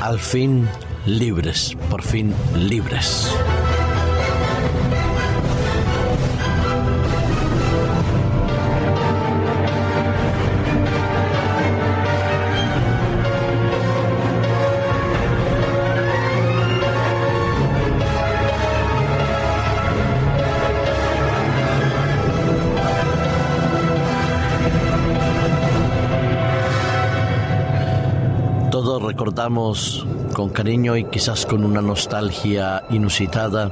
al fin libres, por fin libres. Recordamos con cariño y quizás con una nostalgia inusitada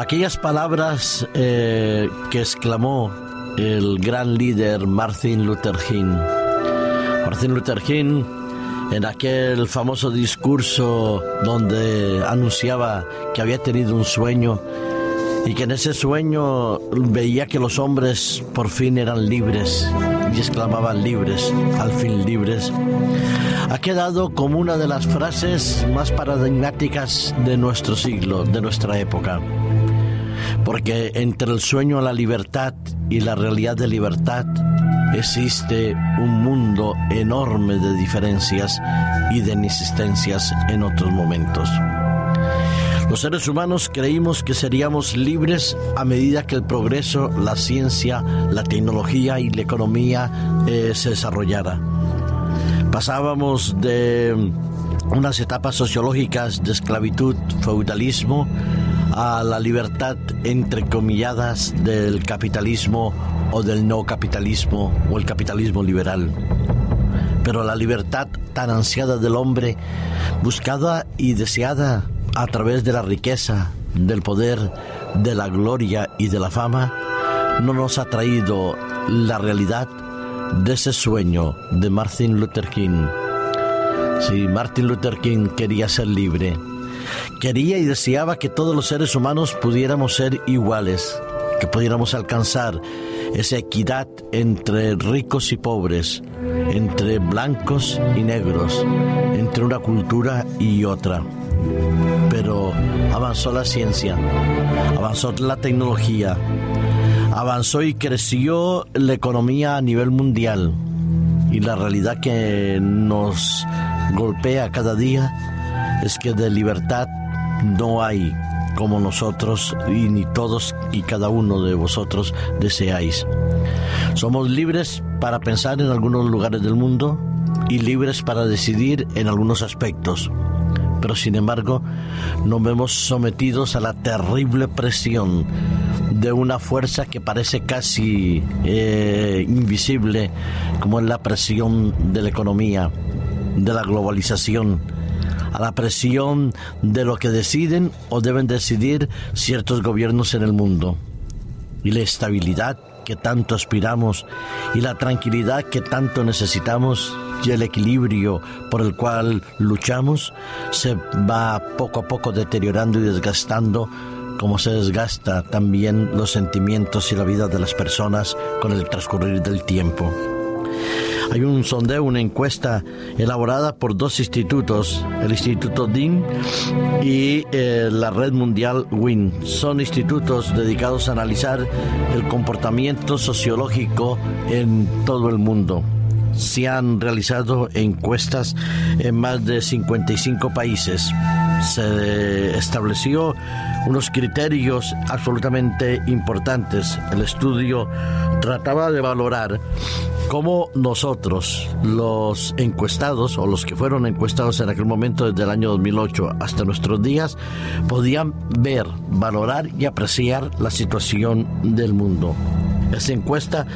aquellas palabras eh, que exclamó el gran líder Martin Luther King. Martin Luther King en aquel famoso discurso donde anunciaba que había tenido un sueño y que en ese sueño veía que los hombres por fin eran libres y exclamaban libres, al fin libres, ha quedado como una de las frases más paradigmáticas de nuestro siglo, de nuestra época. Porque entre el sueño a la libertad y la realidad de libertad existe un mundo enorme de diferencias y de inexistencias en otros momentos. Los seres humanos creímos que seríamos libres a medida que el progreso, la ciencia, la tecnología y la economía eh, se desarrollara. Pasábamos de unas etapas sociológicas de esclavitud, feudalismo, a la libertad entrecomilladas del capitalismo o del no capitalismo o el capitalismo liberal. Pero la libertad tan ansiada del hombre, buscada y deseada a través de la riqueza, del poder, de la gloria y de la fama, no nos ha traído la realidad de ese sueño de Martin Luther King. Si Martin Luther King quería ser libre, quería y deseaba que todos los seres humanos pudiéramos ser iguales, que pudiéramos alcanzar esa equidad entre ricos y pobres, entre blancos y negros, entre una cultura y otra pero avanzó la ciencia, avanzó la tecnología, avanzó y creció la economía a nivel mundial. Y la realidad que nos golpea cada día es que de libertad no hay como nosotros y ni todos y cada uno de vosotros deseáis. Somos libres para pensar en algunos lugares del mundo y libres para decidir en algunos aspectos pero sin embargo nos vemos sometidos a la terrible presión de una fuerza que parece casi eh, invisible, como es la presión de la economía, de la globalización, a la presión de lo que deciden o deben decidir ciertos gobiernos en el mundo. Y la estabilidad que tanto aspiramos y la tranquilidad que tanto necesitamos y el equilibrio por el cual luchamos se va poco a poco deteriorando y desgastando como se desgasta también los sentimientos y la vida de las personas con el transcurrir del tiempo. Hay un sondeo, una encuesta elaborada por dos institutos, el Instituto DIN y eh, la Red Mundial WIN. Son institutos dedicados a analizar el comportamiento sociológico en todo el mundo se han realizado encuestas en más de 55 países. Se estableció unos criterios absolutamente importantes. El estudio trataba de valorar cómo nosotros, los encuestados o los que fueron encuestados en aquel momento desde el año 2008 hasta nuestros días, podían ver, valorar y apreciar la situación del mundo. Esa encuesta,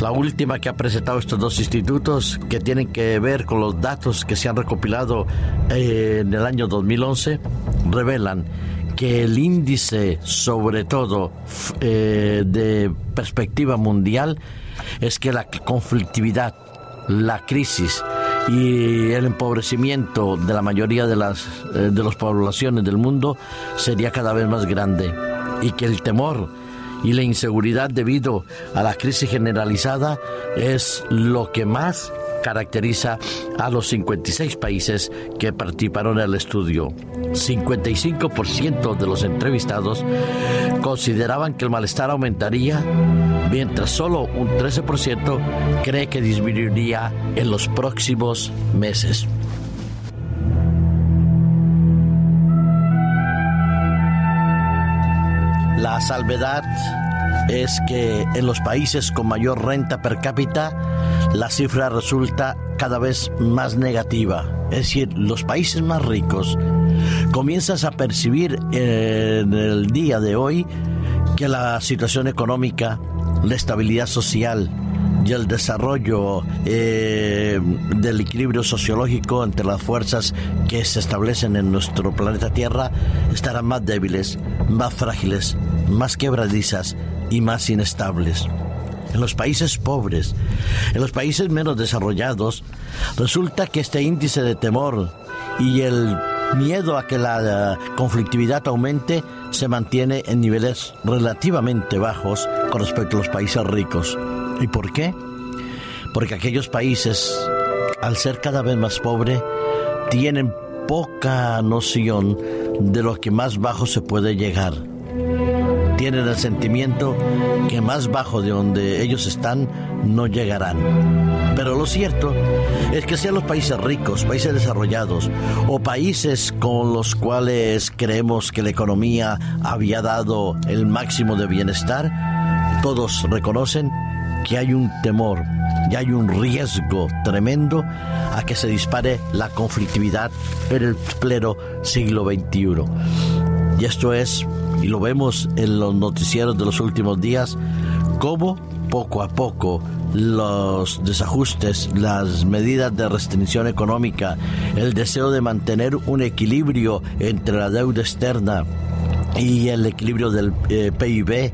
la última que ha presentado estos dos institutos, que tienen que ver con los datos que se han recopilado eh, en el año 2011, revelan que el índice, sobre todo eh, de perspectiva mundial, es que la conflictividad, la crisis y el empobrecimiento de la mayoría de las, eh, de las poblaciones del mundo sería cada vez más grande y que el temor y la inseguridad debido a la crisis generalizada es lo que más caracteriza a los 56 países que participaron en el estudio. 55% de los entrevistados consideraban que el malestar aumentaría, mientras solo un 13% cree que disminuiría en los próximos meses. La salvedad es que en los países con mayor renta per cápita, la cifra resulta cada vez más negativa. Es decir, los países más ricos comienzas a percibir en el día de hoy que la situación económica, la estabilidad social, y el desarrollo eh, del equilibrio sociológico entre las fuerzas que se establecen en nuestro planeta Tierra estarán más débiles, más frágiles, más quebradizas y más inestables. En los países pobres, en los países menos desarrollados, resulta que este índice de temor y el miedo a que la conflictividad aumente se mantiene en niveles relativamente bajos con respecto a los países ricos. ¿Y por qué? Porque aquellos países, al ser cada vez más pobres, tienen poca noción de lo que más bajo se puede llegar. Tienen el sentimiento que más bajo de donde ellos están no llegarán. Pero lo cierto es que sean los países ricos, países desarrollados o países con los cuales creemos que la economía había dado el máximo de bienestar, todos reconocen que hay un temor y hay un riesgo tremendo a que se dispare la conflictividad en el pleno siglo XXI. Y esto es, y lo vemos en los noticieros de los últimos días, cómo poco a poco los desajustes, las medidas de restricción económica, el deseo de mantener un equilibrio entre la deuda externa y el equilibrio del eh, PIB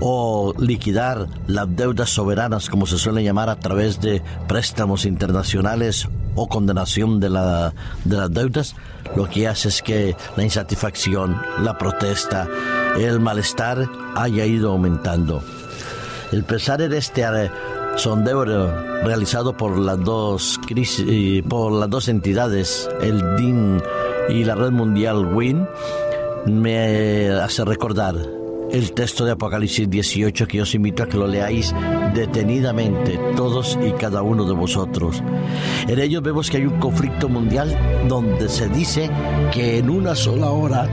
o liquidar las deudas soberanas, como se suele llamar, a través de préstamos internacionales o condenación de, la, de las deudas, lo que hace es que la insatisfacción, la protesta, el malestar haya ido aumentando. El pesar en este eh, sondeo realizado por las dos crisis, por las dos entidades, el DIN y la Red Mundial WIN, me hace recordar el texto de Apocalipsis 18 que os invito a que lo leáis detenidamente, todos y cada uno de vosotros. En ello vemos que hay un conflicto mundial donde se dice que en una sola hora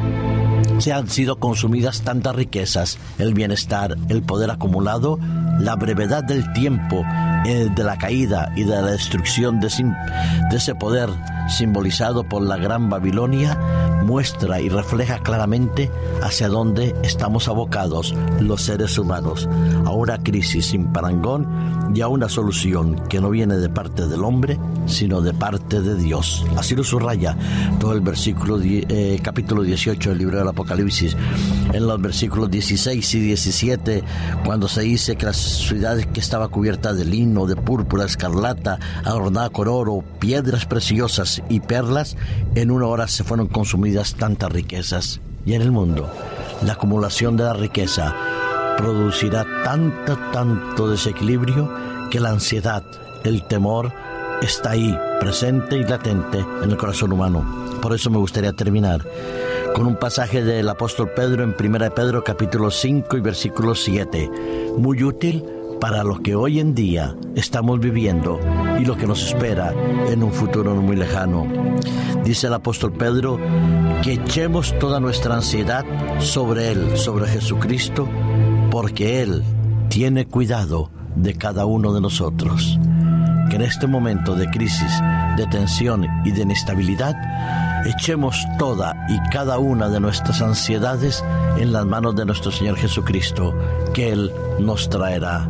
se han sido consumidas tantas riquezas, el bienestar, el poder acumulado, la brevedad del tiempo eh, de la caída y de la destrucción de, de ese poder simbolizado por la Gran Babilonia, muestra y refleja claramente hacia dónde estamos abocados los seres humanos, a una crisis sin parangón y a una solución que no viene de parte del hombre, sino de parte de Dios. Así lo subraya todo el versículo, eh, capítulo 18 del libro del Apocalipsis, en los versículos 16 y 17, cuando se dice que la ciudad que estaba cubierta de lino, de púrpura, escarlata, adornada con oro, piedras preciosas y perlas, en una hora se fueron consumidas tantas riquezas. Y en el mundo, la acumulación de la riqueza producirá tanto, tanto desequilibrio que la ansiedad, el temor, está ahí, presente y latente en el corazón humano. Por eso me gustaría terminar con un pasaje del apóstol Pedro en 1 Pedro capítulo 5 y versículo 7, muy útil para lo que hoy en día estamos viviendo y lo que nos espera en un futuro no muy lejano. Dice el apóstol Pedro que echemos toda nuestra ansiedad sobre Él, sobre Jesucristo, porque Él tiene cuidado de cada uno de nosotros que en este momento de crisis, de tensión y de inestabilidad, echemos toda y cada una de nuestras ansiedades en las manos de nuestro Señor Jesucristo, que Él nos traerá